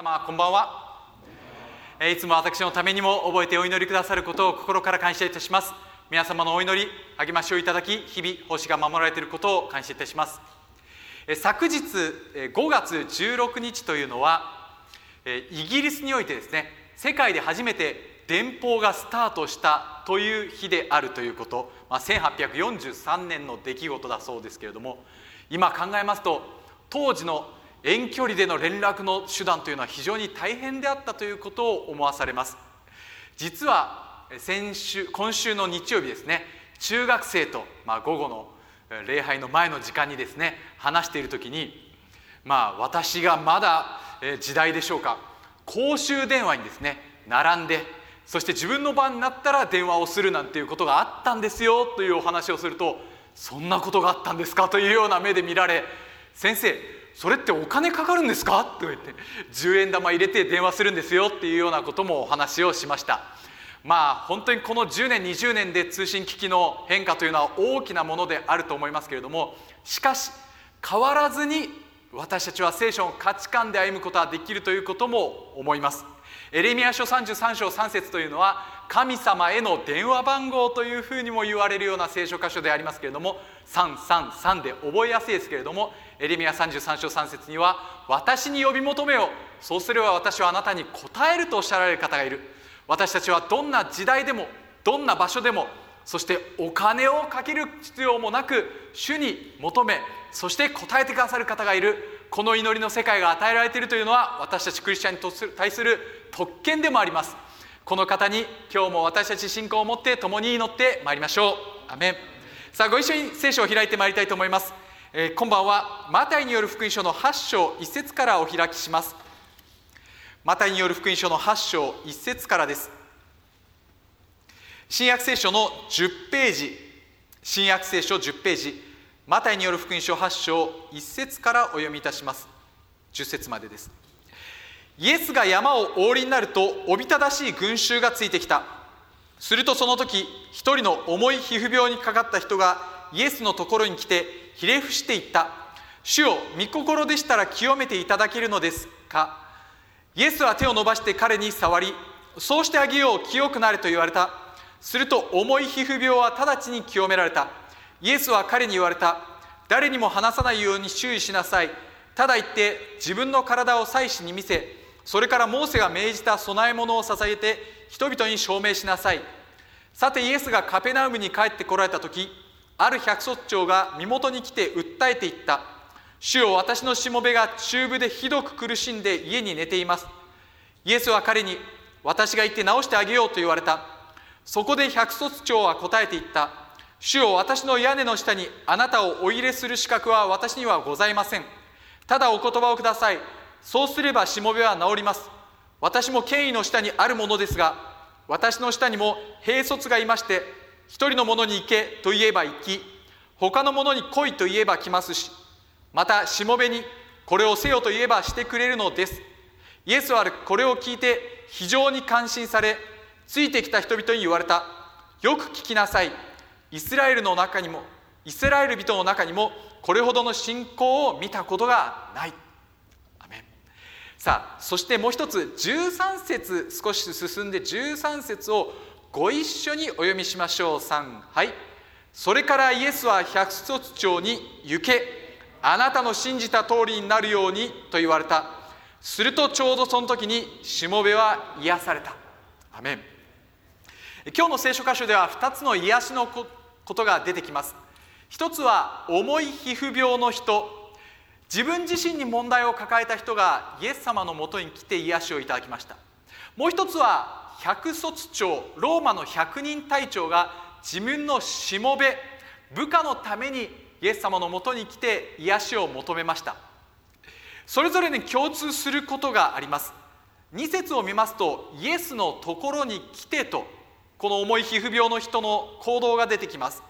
様こんばんは、えいつも私のためにも覚えてお祈りくださることを心から感謝いたします。皆様のお祈り励ましをいただき日々奉仕が守られていることを感謝いたします。え昨日え5月16日というのはえイギリスにおいてですね世界で初めて電報がスタートしたという日であるということ、まあ、1843年の出来事だそうですけれども今考えますと当時の遠距離での連絡の手段というのは非常に大変であったということを思わされます。実は先週今週の日曜日ですね中学生と、まあ、午後の礼拝の前の時間にですね話している時にまあ私がまだ時代でしょうか公衆電話にですね並んでそして自分の番になったら電話をするなんていうことがあったんですよというお話をするとそんなことがあったんですかというような目で見られ先生それってお金かかるんですか?」と言って10円玉入れて電話するんですよっていうようなこともお話をしましたまあ本当にこの10年20年で通信機器の変化というのは大きなものであると思いますけれどもしかし変わらずに私たちは聖書の価値観で歩むことはできるということも思いますエレミア書33章3節というのは神様への電話番号というふうにも言われるような聖書箇所でありますけれども333で覚えやすいですけれどもエレミア33章3節には「私に呼び求めよ。そうすれば私はあなたに答える」とおっしゃられる方がいる。私たちはどんな時代でもどんな場所でもそしてお金をかける必要もなく主に求めそして答えてくださる方がいる。この祈りの世界が与えられているというのは私たちクリスチャンに対する特権でもあります。この方に今日も私たち信仰を持って共に祈ってまいりましょう。アメン。さあご一緒に聖書を開いてまいりたいと思います、えー、今晩は。マタイによる福音書の8章1節からお開きします。マタイによる福音書の8章1節からです。新約聖書の10ページ新約聖書10ページマタイによる福音書8章1節からお読みいたします。10節までです。イエスが山をお降りになるとおびただしい群衆がついてきた。するとその時一人の重い皮膚病にかかった人がイエスのところに来てひれ伏していった主よ御心でしたら清めていただけるのですか？イエスは手を伸ばして彼に触りそうしてあげよう清くなれと言われた。すると重い皮膚病は直ちに清められた。イエスは彼に言われた誰にも話さないように注意しなさいただ言って自分の体を祭司に見せそれからモーセが命じた供え物を捧げて人々に証明しなさいさてイエスがカペナウムに帰ってこられた時ある百卒長が身元に来て訴えていった。主よ私のしもべが中部でひどく苦しんで家に寝ています。イエスは彼に私が行って治してあげようと言われた。そこで百卒長は答えていった。主よ私の屋根の下にあなたをお入れする資格は私にはございません。ただお言葉をください。そうすればしもべは治ります。私も権威の下にあるものですが私の下にも兵卒がいまして一人の者に行けと言えば行き他の者に来いと言えば来ますしまたしもべにこれをせよと言えばしてくれるのです。イエスはこれを聞いて非常に感心されついてきた人々に言われた。よく聞きなさい。イスラエルの中にもイスラエル人の中にもこれほどの信仰を見たことがない。さあそしてもう一つ13節少し進んで13節をご一緒にお読みしましょう。3はい。それからイエスは百卒長に行け。あなたの信じた通りになるようにと言われた。するとちょうどその時にしもべは癒された。アメン。今日の聖書箇所では2つの癒しのことが出てきます。一つは重い皮膚病の人。自分自身に問題を抱えた人がイエス様のもとに来て癒しをいただきました。もう一つは百卒長ローマの百人隊長が自分のしもべ部下のためにイエス様のもとに来て癒しを求めました。それぞれに共通することがあります。2節を見ますとイエスのところに来てとこの重い皮膚病の人の行動が出てきます。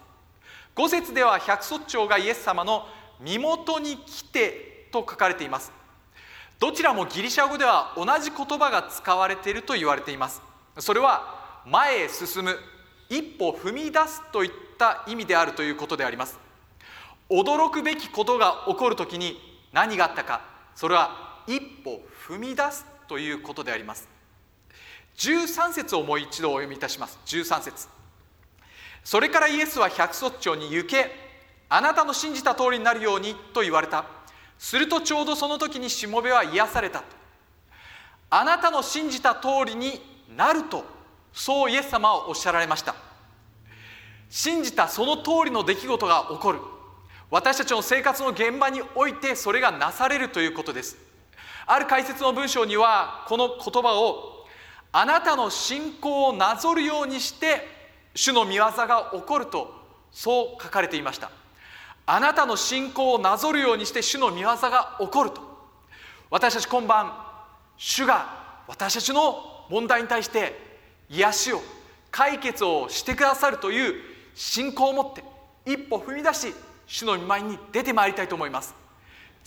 5節では百卒長がイエス様の身元に来てと書かれています。どちらもギリシャ語では同じ言葉が使われていると言われています。それは前へ進む一歩踏み出すといった意味であるということであります。驚くべきことが起こる時に何があったかそれは一歩踏み出すということであります。13節をもう一度お読みいたします。13節。それからイエスは百卒長に行けあなたの信じた通りになるようにと言われた。するとちょうどその時にしもべは癒されたあなたの信じた通りになるとそうイエス様はおっしゃられました。信じたその通りの出来事が起こる。私たちの生活の現場においてそれがなされるということです。ある解説の文章にはこの言葉をあなたの信仰をなぞるようにして主の御業が起こるとそう書かれていました。あなたの信仰をなぞるようにして主の御業が起こると。私たち今晩主が私たちの問題に対して癒しを解決をしてくださるという信仰を持って一歩踏み出し主の御前に出てまいりたいと思います。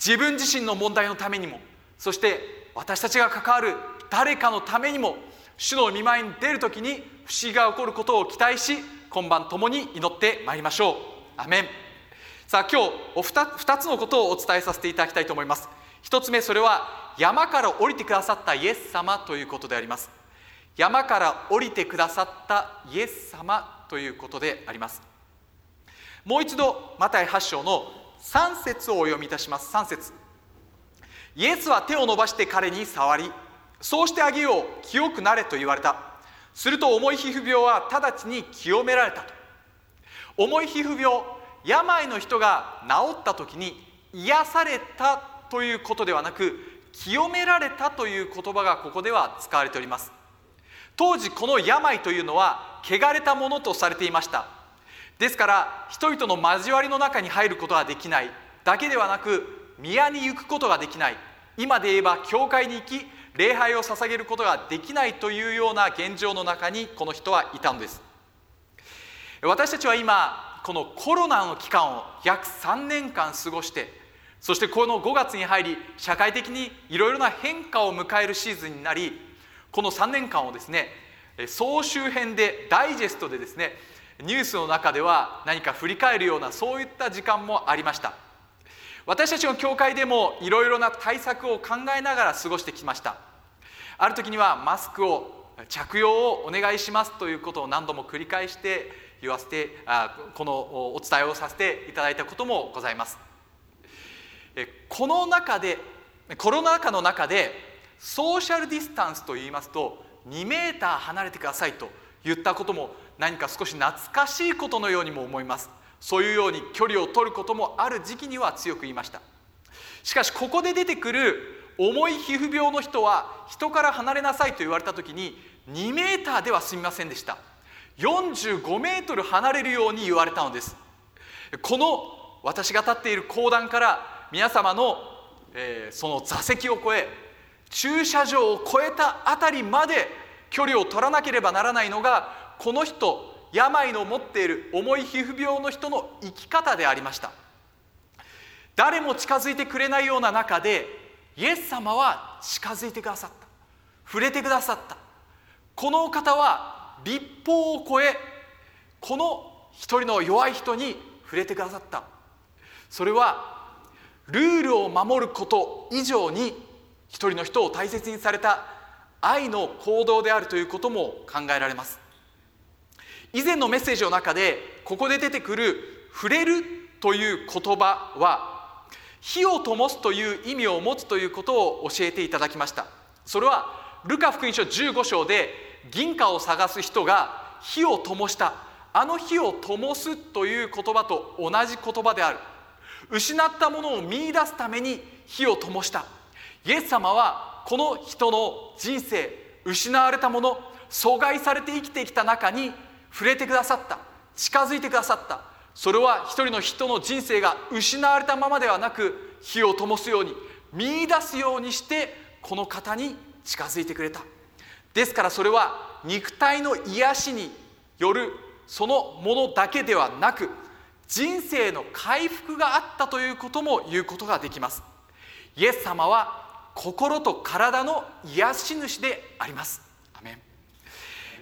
自分自身の問題のためにもそして私たちが関わる誰かのためにも主の御前に出る時に不思議が起こることを期待し今晩共に祈ってまいりましょう。アメン。さあ今日お 2, 2つのことをお伝えさせていただきたいと思います。1つ目それは山から降りてくださったイエス様ということであります。山から降りてくださったイエス様ということであります。もう一度マタイ8章の3節をお読みいたします。3節。イエスは手を伸ばして彼に触りそうしてあげよう清くなれと言われた。すると重い皮膚病は直ちに清められたと。重い皮膚病病の人が治った時に癒されたということではなく清められたという言葉がここでは使われております。当時この病というのは汚れたものとされていました。ですから人々の交わりの中に入ることができない。だけではなく宮に行くことができない。今で言えば教会に行き礼拝を捧げることができないというような現状の中にこの人はいたんです。私たちは今このコロナの期間を約3年間過ごしてそしてこの5月に入り社会的にいろいろな変化を迎えるシーズンになりこの3年間をですね総集編でダイジェストでですねニュースの中では何か振り返るようなそういった時間もありました。私たちの教会でもいろいろな対策を考えながら過ごしてきました。ある時にはマスクを着用をお願いしますということを何度も繰り返して言わせてあこのお伝えをさせていただいたこともございます。この中でコロナ禍の中でソーシャルディスタンスといいますと2メーター離れてくださいと言ったことも何か少し懐かしいことのようにも思います。そういうように距離を取ることもある時期には強く言いました。しかしここで出てくる重い皮膚病の人は人から離れなさいと言われた時に2メーターでは済みませんでした。45メートル離れるように言われたのです。この私が立っている講談から皆様の、えー、その座席を越え駐車場を越えた辺りまで距離を取らなければならないのがこの人病の持っている重い皮膚病の人の生き方でありました。誰も近づいてくれないような中でイエス様は近づいてくださった。触れてくださった。この方は立法を超えこの一人の弱い人に触れてくださった。それはルールを守ること以上に一人の人を大切にされた愛の行動であるということも考えられます。以前のメッセージの中でここで出てくる「触れる」という言葉は火を灯すという意味を持つということを教えていただきました。それはルカ福音書15章で銀貨を探す人が火を灯した。あの火を灯すという言葉と同じ言葉である。失ったものを見いだすために火を灯した。イエス様はこの人の人生失われたもの阻害されて生きてきた中に触れてくださった。近づいてくださった。それは一人の人の人生が失われたままではなく火を灯すように見出すようにしてこの方に近づいてくれた。ですからそれは肉体の癒しによるそのものだけではなく人生の回復があったということも言うことができます。イエス様は心と体の癒し主であります。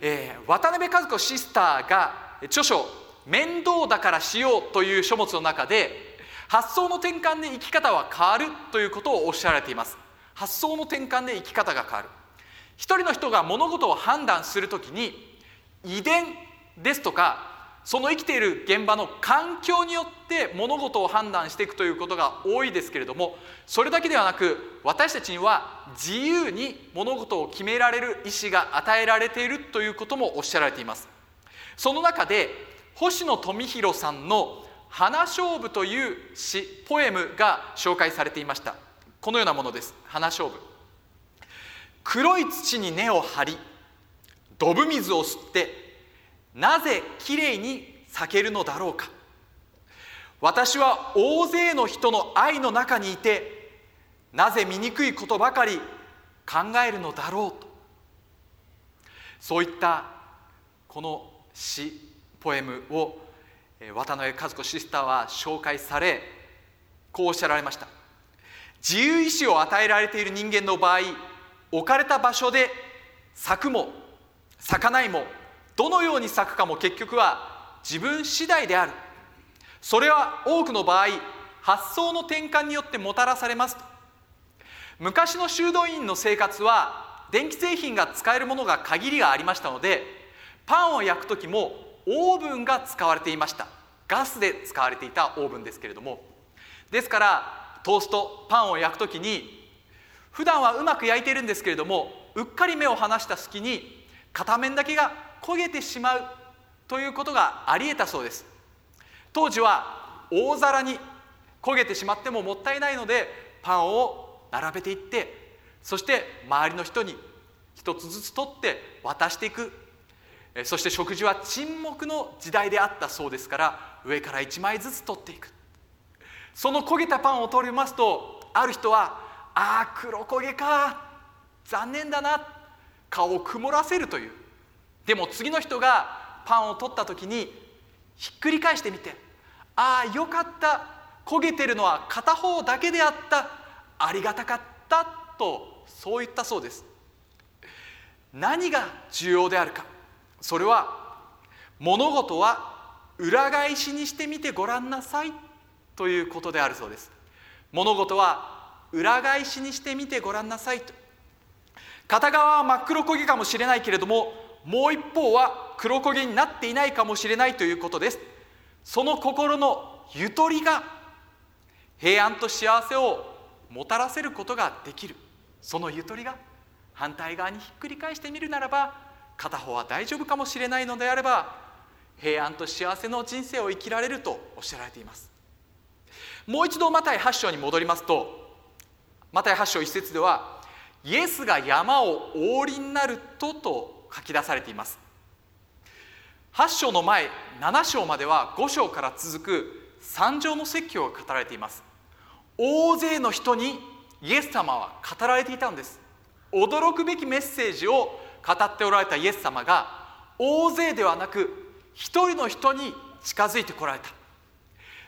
えー、渡辺和子シスターが著書「面倒だからしよう」という書物の中で発想の転換で生き方は変わるということをおっしゃられています。発想の転換で生き方が変わる。一人の人が物事を判断するときに遺伝ですとかその生きている現場の環境によって物事を判断していくということが多いですけれどもそれだけではなく私たちには自由に物事を決められる意思が与えられているということもおっしゃられています。その中で星野富弘さんの「花勝負」という詩ポエムが紹介されていました。このようなものです。花勝負。黒い土に根を張りドブ水を吸ってなぜきれいに咲けるのだろうか。私は大勢の人の愛の中にいてなぜ醜いことばかり考えるのだろうと。そういったこの詩ポエムを渡辺和子シスターは紹介されこうおっしゃられました。自由意志を与えられている人間の場合置かれた場所で咲くも咲かないもどのように咲くかも結局は自分次第である。それは多くの場合発想の転換によってもたらされます昔の修道院の生活は電気製品が使えるものが限りがありましたのでパンを焼く時もオーブンが使われていました。ガスで使われていたオーブンですけれども。ですからトーストパンを焼く時に普段はうまく焼いているんですけれどもうっかり目を離した隙に片面だけが焦げてしまうということがありえたそうです。当時は大皿に焦げてしまってももったいないのでパンを並べていってそして周りの人に一つずつ取って渡していく。そして食事は沈黙の時代であったそうですから上から1枚ずつ取っていく。その焦げたパンを取りますとある人はああ黒焦げか。残念だな顔を曇らせるという。でも次の人がパンを取った時にひっくり返してみてああよかった。焦げてるのは片方だけであった。ありがたかったとそう言ったそうです。何が重要であるか。それは物事は裏返しにしてみてごらんなさいということであるそうです。物事は裏返しにしてみてごらんなさいと。片側は真っ黒焦げかもしれないけれどももう一方は黒焦げになっていないかもしれないということです。その心のゆとりが平安と幸せをもたらせることができる。そのゆとりが反対側にひっくり返してみるならば片方は大丈夫かもしれないのであれば平安と幸せの人生を生きられるとおっしゃられています。もう一度マタイ8章に戻りますとマタイ8章1節ではイエスが山をお降りになるとと書き出されています。8章の前7章までは5章から続く三条の説教が語られています。大勢の人にイエス様は語られていたんです。驚くべきメッセージを語っておられたイエス様が大勢ではなく一人の人に近づいてこられた。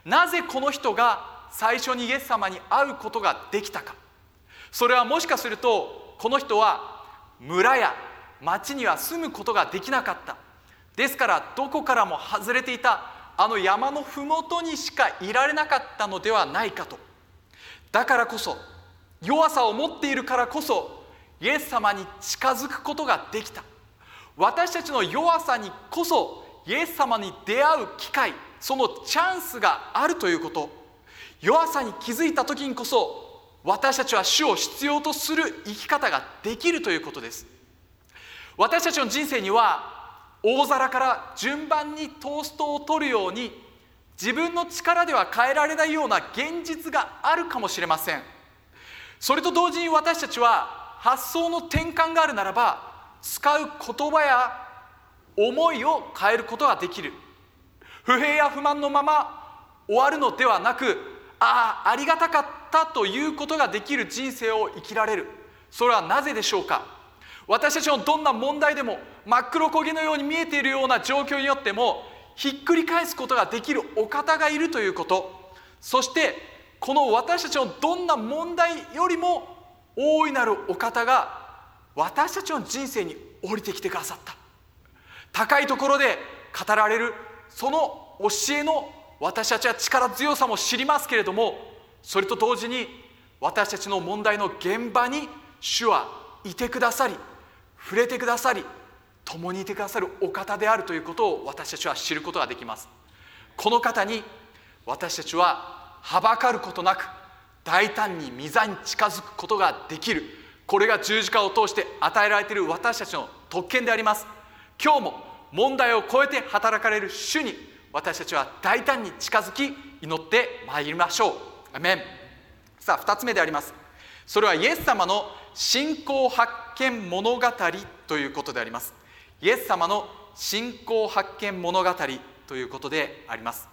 なぜこの人が最初にイエス様に会うことができたか。それはもしかするとこの人は村や町には住むことができなかった。ですからどこからも外れていたあの山の麓にしかいられなかったのではないかと。だからこそ弱さを持っているからこそイエス様に近づくことができた。私たちの弱さにこそイエス様に出会う機会そのチャンスがあるということ。弱さに気づいた時にこそ私たちは主を必要とする生き方ができるということです。私たちの人生には大皿から順番にトーストを取るように自分の力では変えられないような現実があるかもしれません。それと同時に私たちは発想の転換があるならば使う言葉や思いを変えることができる。不平や不満のまま終わるのではなくああありがたかった。ということができる人生を生きられる。それはなぜでしょうか？私たちのどんな問題でも真っ黒焦げのように見えているような状況によってもひっくり返すことができるお方がいるということ。そしてこの私たちのどんな問題よりも大いなるお方が私たちの人生に降りてきてくださった。高いところで語られるその教えの私たちは力強さも知りますけれどもそれと同時に私たちの問題の現場に主はいてくださり触れてくださり共にいてくださるお方であるということを私たちは知ることができます。この方に私たちははばかることなく大胆に御座に近づくことができる。これが十字架を通して与えられている私たちの特権であります。今日も問題を超えて働かれる主に私たちは大胆に近づき祈ってまいりましょう。アメンさあ2つ目であります。それはイエス様の信仰発見物語ということであります。イエス様の信仰発見物語ということであります。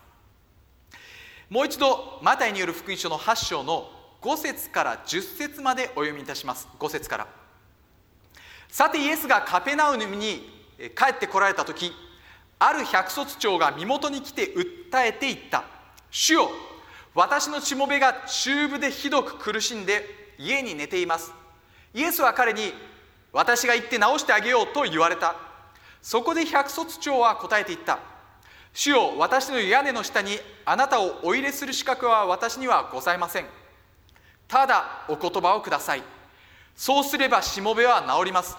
もう一度マタイによる福音書の8章の5節から10節までお読みいたします。5節から。さてイエスがカペナウムに帰ってこられた時ある百卒長が身元に来て訴えていった「主よ私のしもべが中部でひどく苦しんで家に寝ています」イエスは彼に「私が行って治してあげよう」と言われた。そこで百卒長は答えていった「主よ私の屋根の下にあなたをお入れする資格は私にはございません」ただお言葉をください。そうすればしもべは治ります。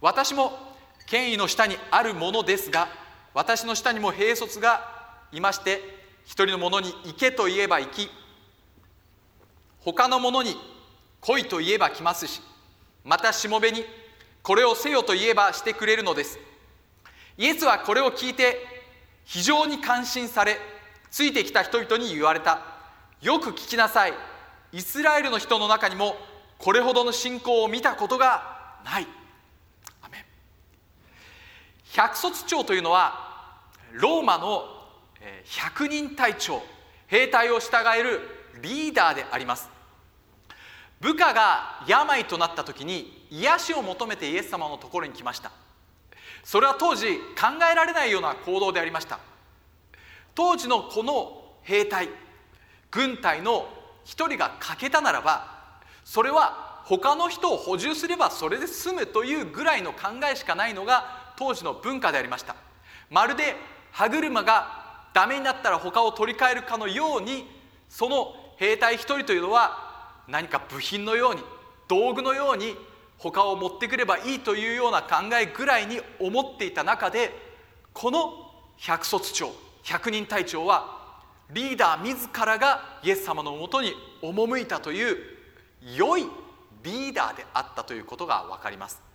私も権威の下にあるものですが私の下にも兵卒がいまして一人の者に行けと言えば行き他の者に来いと言えば来ますしまたしもべにこれをせよと言えばしてくれるのです。イエスはこれを聞いて非常に感心されついてきた人々に言われた。よく聞きなさい。イスラエルの人の中にもこれほどの信仰を見たことがない。百卒長というのはローマの百人隊長兵隊を従えるリーダーであります。部下が病となった時に癒しを求めてイエス様のところに来ました。それは当時考えられないような行動でありました。当時のこの兵隊軍隊の一人が欠けたならばそれは他の人を補充すればそれで済むというぐらいの考えしかないのが当時の文化でありました。まるで歯車がダメになったら他を取り替えるかのようにその兵隊一人というのは何か部品のように道具のように他を持ってくればいいというような考えぐらいに思っていた中でこの百卒長百人隊長はリーダー自らがイエス様のもとに赴いたという良いリーダーであったということが分かります。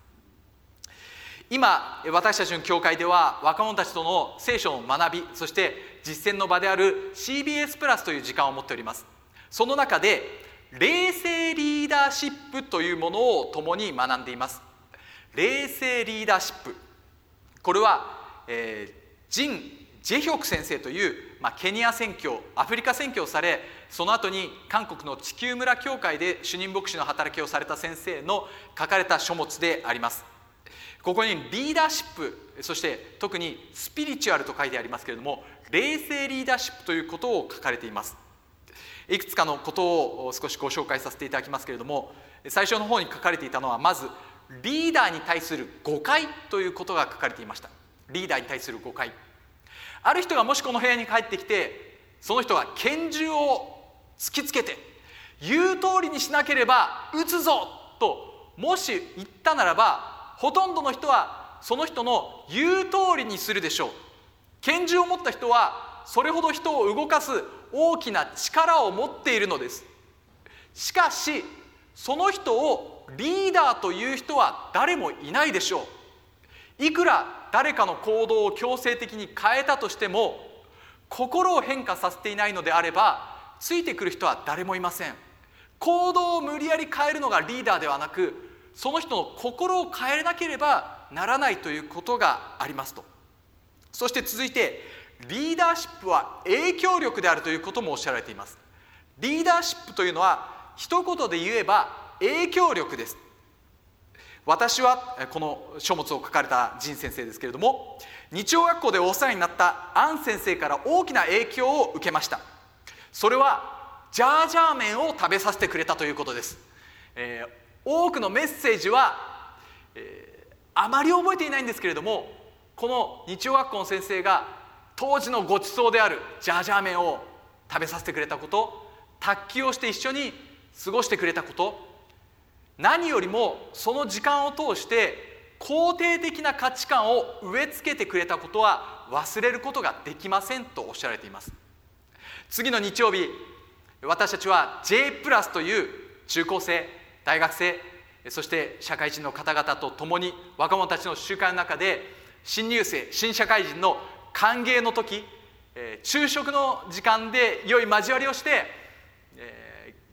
今私たちの教会では若者たちとの聖書の学びそして実践の場である CBS プラスという時間を持っております。その中で冷静リーダーシップというものを共に学んでいます。冷静リーダーシップ。これは、えー、ジン・ジェヒョク先生という、まあ、ケニア宣教アフリカ宣教をされその後に韓国の地球村教会で主任牧師の働きをされた先生の書かれた書物であります。ここにリーダーシップそして特にスピリチュアルと書いてありますけれども冷静リーダーシップということを書かれています。いくつかのことを少しご紹介させていただきますけれども最初の方に書かれていたのはまずリーダーに対する誤解ということが書かれていました。リーダーに対する誤解。ある人がもしこの部屋に帰ってきてその人が拳銃を突きつけて言う通りにしなければ撃つぞともし言ったならばほとんどの人はその人の言う通りにするでしょう。拳銃を持った人はそれほど人を動かす大きな力を持っているのです。しかしその人をリーダーという人は誰もいないでしょう。いくら誰かの行動を強制的に変えたとしても心を変化させていないのであればついてくる人は誰もいません。行動を無理やり変えるのがリーダーではなくその人の心を変えなければならないということがありますと。そして続いてリーダーシップは影響力であるということもおっしゃられています。リーダーシップというのは一言で言えば影響力です。私はこの書物を書かれた仁先生ですけれども日曜学校でお世話になったアン先生から大きな影響を受けました。それはジャージャー麺を食べさせてくれたということです、えー多くのメッセージは、えー、あまり覚えていないんですけれどもこの日曜学校の先生が当時のごちそうであるジャージャー麺を食べさせてくれたこと卓球をして一緒に過ごしてくれたこと何よりもその時間を通して肯定的な価値観を植え付けてくれたことは忘れることができませんとおっしゃられています。次の日曜日私たちは J プラスという中高生大学生そして社会人の方々と共に若者たちの集会の中で新入生新社会人の歓迎の時昼食の時間で良い交わりをして、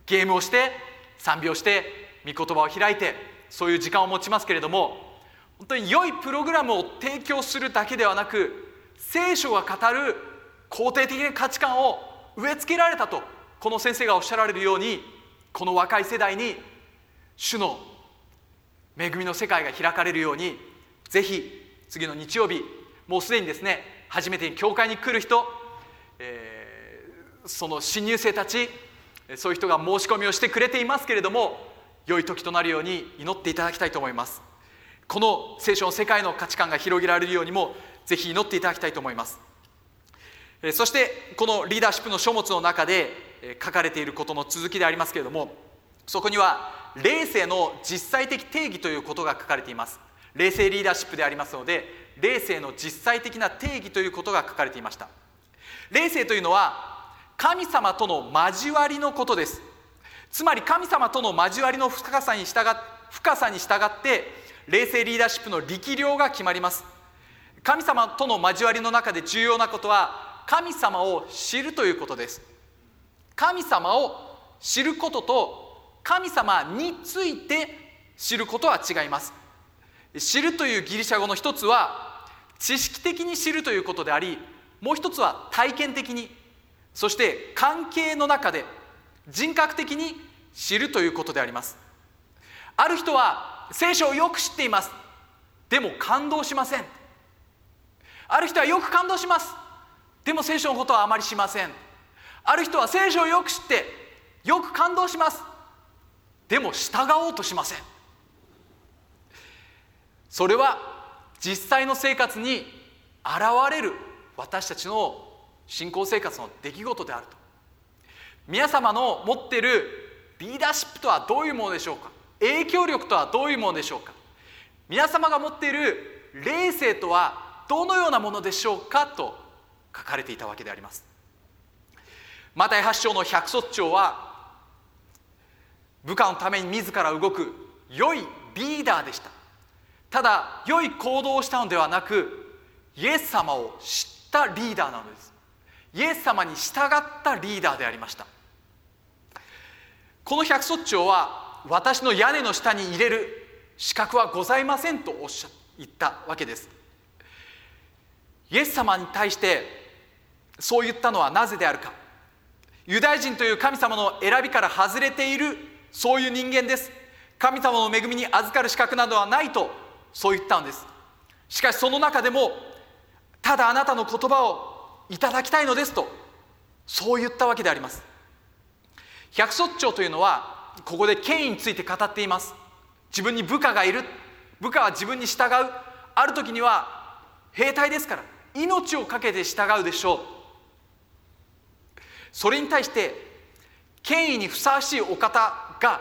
ゲームをして賛美をして御言葉を開いてそういう時間を持ちますけれども本当に良いプログラムを提供するだけではなく聖書が語る肯定的な価値観を植え付けられたとこの先生がおっしゃられるようにこの若い世代に主の恵みの世界が開かれるようにぜひ次の日曜日もうすでにですね初めてに教会に来る人、えー、その新入生たちそういう人が申し込みをしてくれていますけれども良い時となるように祈っていただきたいと思います。この聖書の世界の価値観が広げられるようにもぜひ祈っていただきたいと思います。そしてこのリーダーシップの書物の中で書かれていることの続きでありますけれどもそこには霊性の実際的定義ということが書かれています。霊性リーダーシップでありますので霊性の実際的な定義ということが書かれていました。霊性というのは神様との交わりのことです。つまり神様との交わりの深さに従深さに従って霊性リーダーシップの力量が決まります。神様との交わりの中で重要なことは神様を知るということです。神様を知ることと神様について知ることは違います。知るというギリシャ語の一つは知識的に知るということでありもう一つは体験的にそして関係の中で人格的に知るということであります。ある人は聖書をよく知っています。でも感動しません。ある人はよく感動します。でも聖書のことはあまりしません。ある人は聖書をよく知ってよく感動します。でも従おうとしません。それは実際の生活に現れる私たちの信仰生活の出来事であると。皆様の持っているリーダーシップとはどういうものでしょうか？影響力とはどういうものでしょうか？皆様が持っている霊性とはどのようなものでしょうか？と書かれていたわけであります。マタイ8章の百卒長は部下のために自ら動く良いリーダーでした。ただ良い行動をしたのではなくイエス様を知ったリーダーなのです。イエス様に従ったリーダーでありました。この百卒長は私の屋根の下に入れる資格はございませんとおっしゃ言ったわけです。イエス様に対してそう言ったのはなぜであるか。ユダヤ人という神様の選びから外れているそういう人間です。神様の恵みに預かる資格などはないとそう言ったんです。しかしその中でもただあなたの言葉をいただきたいのですとそう言ったわけであります。百卒長というのはここで権威について語っています。自分に部下がいる。部下は自分に従う。ある時には兵隊ですから命を懸けて従うでしょう。それに対して権威にふさわしいお方が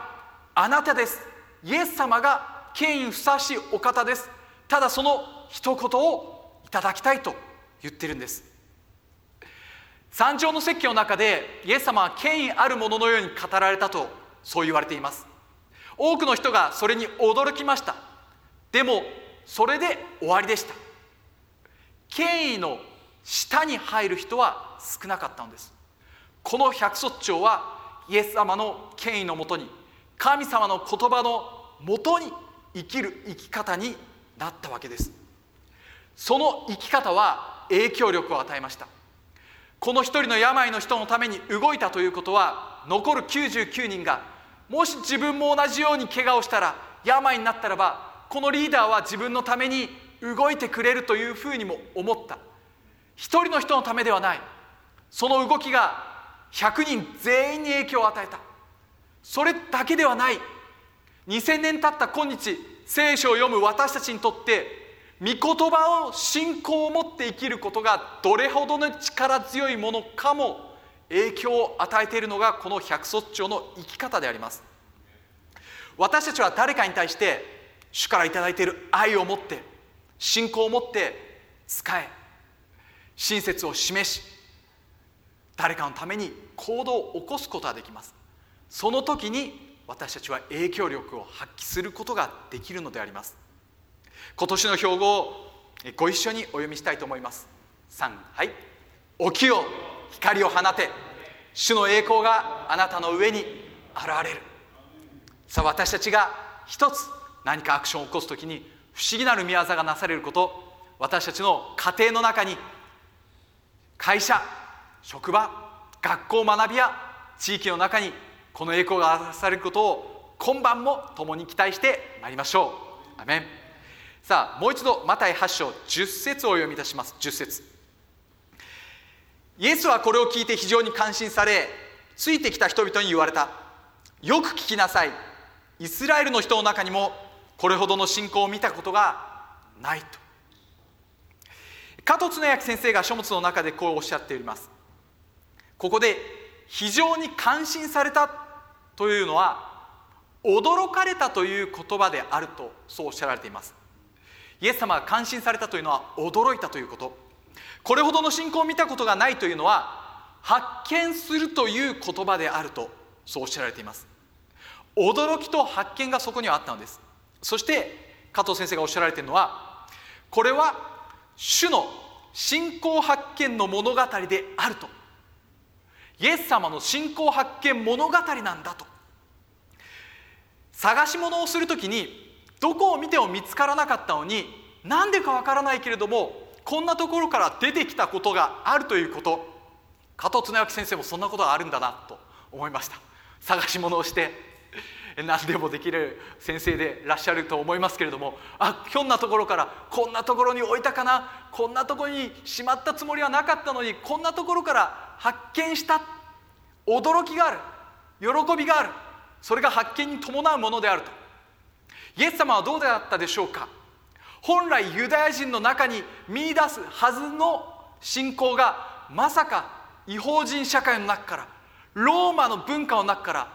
あなたです。イエス様が権威ふさわしいお方です。ただその一言をいただきたいと言ってるんです。三条の説教の中でイエス様は権威あるもののように語られたとそう言われています。多くの人がそれに驚きました。でもそれで終わりでした。権威の下に入る人は少なかったのです。この百卒長はイエス様の権威のもとに神様の言葉のもとに生きる生き方になったわけです。その生き方は影響力を与えました。この一人の病の人のために動いたということは残る99人がもし自分も同じように怪我をしたら病になったらばこのリーダーは自分のために動いてくれるというふうにも思った。一人の人のためではない。その動きが100人全員に影響を与えた。それだけではない。2000年経った今日聖書を読む私たちにとって御言葉を信仰を持って生きることがどれほどの力強いものかも影響を与えているのがこの百卒長の生き方であります。私たちは誰かに対して主から頂いている愛を持って信仰を持って使え。親切を示し誰かのために行動を起こすことができます。その時に私たちは影響力を発揮することができるのであります。今年の標語をご一緒にお読みしたいと思います。3はい。起きよ光を放て。主の栄光があなたの上に現れる。さあ私たちが一つ何かアクションを起こす時に不思議なる宮業がなされること。私たちの家庭の中に会社職場学校学びや地域の中にこの栄光が表されることを今晩も共に期待してまいりましょう。アメン。さあもう一度マタイ8章10節を読みいたします。10節。イエスはこれを聞いて非常に感心されついてきた人々に言われた。よく聞きなさい。イスラエルの人の中にもこれほどの信仰を見たことがないと。加藤恒明先生が書物の中でこうおっしゃっております。ここで非常に感心されたというのは驚かれたという言葉であるとそうおっしゃられています。イエス様が感心されたというのは驚いたということ。これほどの信仰を見たことがないというのは発見するという言葉であるとそうおっしゃられています。驚きと発見がそこにはあったのです。そして加藤先生がおっしゃられているのはこれは主の信仰発見の物語であると。イエス様の信仰発見物語なんだと。探し物をする時にどこを見ても見つからなかったのになんでかわからないけれどもこんなところから出てきたことがあるということ。加藤恒明先生もそんなことがあるんだなと思いました。探し物をして何でもできる先生でいらっしゃると思いますけれどもあひょんなところからこんなところに置いたかなこんなところにしまったつもりはなかったのにこんなところから発見した。驚きがある。喜びがある。それが発見に伴うものであると。イエス様はどうであったでしょうか。本来ユダヤ人の中に見いだすはずの信仰がまさか違法人社会の中からローマの文化の中から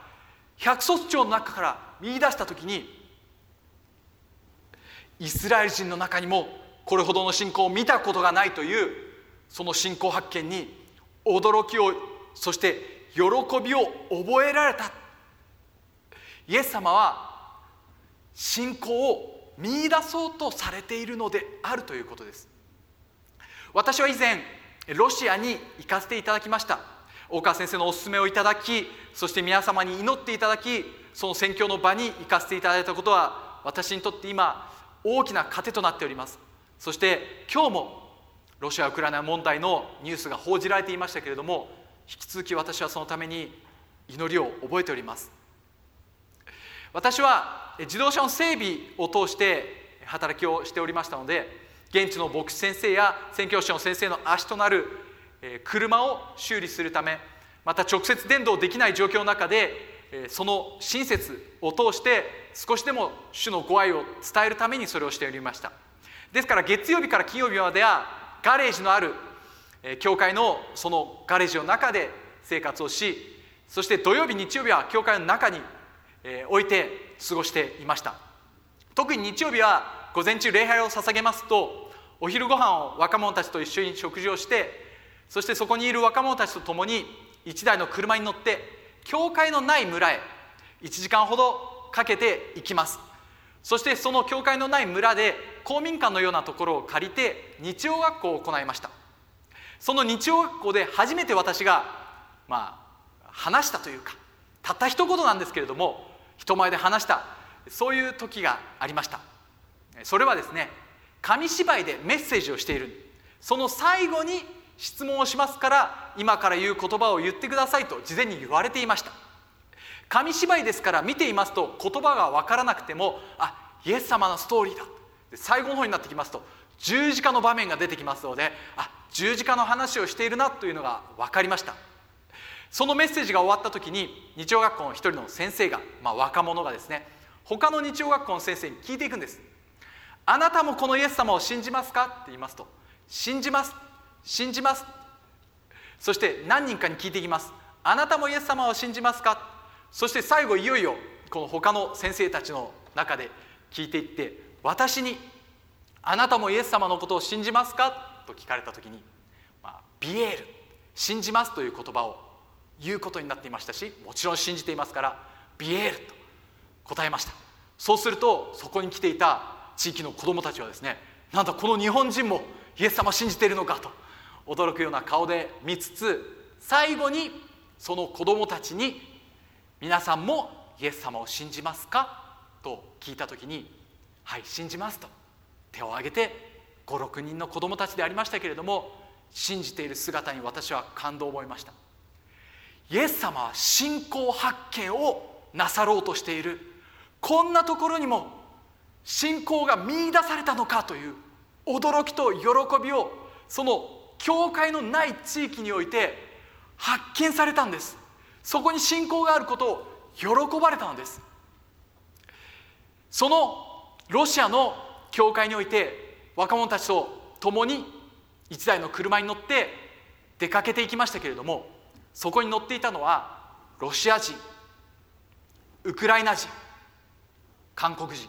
百卒長の中から見出した時にイスラエル人の中にもこれほどの信仰を見たことがないというその信仰発見に驚きをそして喜びを覚えられた。イエス様は信仰を見いだそうとされているのであるということです。私は以前ロシアに行かせていただきました。大川先生のお勧めをいただきそして皆様に祈っていただきその宣教の場に行かせていただいたことは私にとって今大きな糧となっております。そして今日もロシア・ウクライナ問題のニュースが報じられていましたけれども引き続き私はそのために祈りを覚えております。私は自動車の整備を通して働きをしておりましたので現地の牧師先生や宣教師の先生の足となる車を修理するためまた直接伝導できない状況の中でその親切を通して少しでも主のご愛を伝えるためにそれをしておりました。ですから月曜日から金曜日まではガレージのある教会のそのガレージの中で生活をしそして土曜日日曜日は教会の中に置いて過ごしていました。特に日曜日は午前中礼拝を捧げますとお昼ご飯を若者たちと一緒に食事をしてそしてそこにいる若者たちと共に1台の車に乗って教会のない村へ1時間ほどかけて行きます。そしてその教会のない村で公民館のようなところを借りて日曜学校を行いました。その日曜学校で初めて私がまあ話したというかたった一言なんですけれども人前で話したそういう時がありました。それはですね紙芝居でメッセージをしている。その最後に質問をしますから今から言う言葉を言ってくださいと事前に言われていました。紙芝居ですから見ていますと言葉が分からなくてもあイエス様のストーリーだ。最後の方になってきますと十字架の場面が出てきますのであ十字架の話をしているなというのが分かりました。そのメッセージが終わった時に日曜学校の一人の先生が、まあ、若者がですね他の日曜学校の先生に聞いていくんです。あなたもこのイエス様を信じますかって言いますと信じます信じます。そして何人かに聞いていきます。あなたもイエス様を信じますかそして最後いよいよこの他の先生たちの中で聞いていって私に「あなたもイエス様のことを信じますか?」と聞かれた時に「まあ、ビエール信じます」という言葉を言うことになっていましたしもちろん信じていますから「ビエール」と答えましたそうするとそこに来ていた地域の子どもたちはですねなんだこの日本人もイエス様信じているのかと驚くような顔で見つつ最後にその子どもたちに「皆さんもイエス様を信じますか?」と聞いた時に「はい信じます」と。手を挙げて56人の子どもたちでありましたけれども信じている姿に私は感動を覚えました。イエス様は信仰発見をなさろうとしている。こんなところにも信仰が見いだされたのかという驚きと喜びをその教会のない地域において発見されたんです。そこに信仰があることを喜ばれたのです。そのロシアの教会において若者たちと共に一台の車に乗って出かけていきましたけれどもそこに乗っていたのはロシア人ウクライナ人韓国人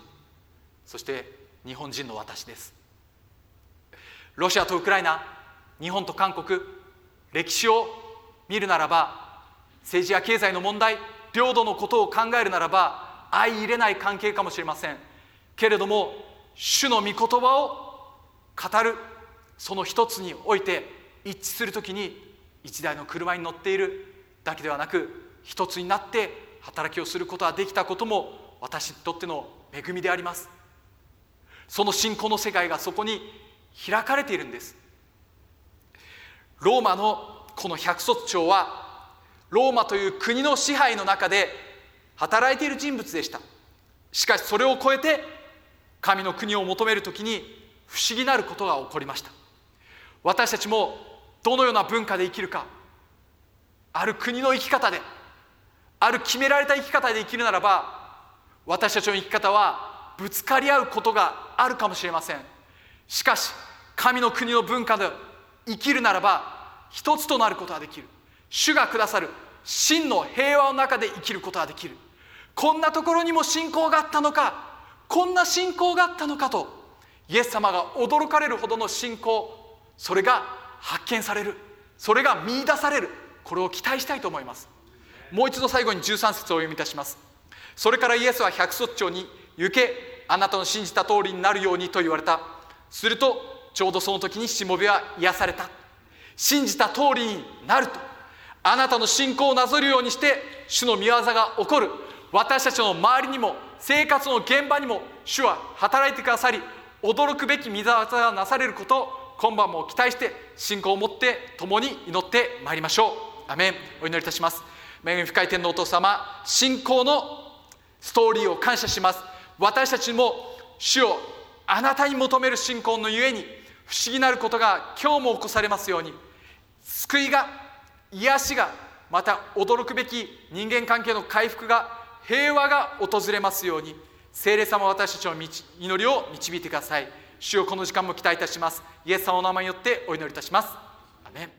そして日本人の私です。ロシアとウクライナ日本と韓国歴史を見るならば政治や経済の問題領土のことを考えるならば相入れない関係かもしれません。けれども主の御言葉を語るその一つにおいて一致するときに一台の車に乗っているだけではなく一つになって働きをすることができたことも私にとっての恵みであります。その信仰の世界がそこに開かれているんです。ローマのこの百卒長はローマという国の支配の中で働いている人物でした。しかしそれを超えて神の国を求める時に不思議なることが起こりました。私たちもどのような文化で生きるかある国の生き方である決められた生き方で生きるならば私たちの生き方はぶつかり合うことがあるかもしれません。しかし神の国の文化で生きるならば一つとなることができる。主がくださる真の平和の中で生きることができる。こんなところにも信仰があったのか。こんな信仰があったのかと。イエス様が驚かれるほどの信仰。それが発見される。それが見いだされる。これを期待したいと思います。もう一度最後に13節をお読みいたします。それからイエスは百卒長に行け。あなたの信じた通りになるようにと言われた。するとちょうどその時にしもべは癒された。信じた通りになると。あなたの信仰をなぞるようにして主の御業が起こる。私たちの周りにも生活の現場にも主は働いてくださり驚くべき御業がなされることを今晩も期待して信仰を持って共に祈ってまいりましょう。アメン。お祈りいたします。恵み深い天のお父様信仰のストーリーを感謝します。私たちも主をあなたに求める信仰のゆえに不思議なることが今日も起こされますように救いが癒しがまた驚くべき人間関係の回復が平和が訪れますように聖霊様私たちの祈りを導いてください。主をこの時間も期待いたします。イエス様の名前によってお祈りいたします。アメン。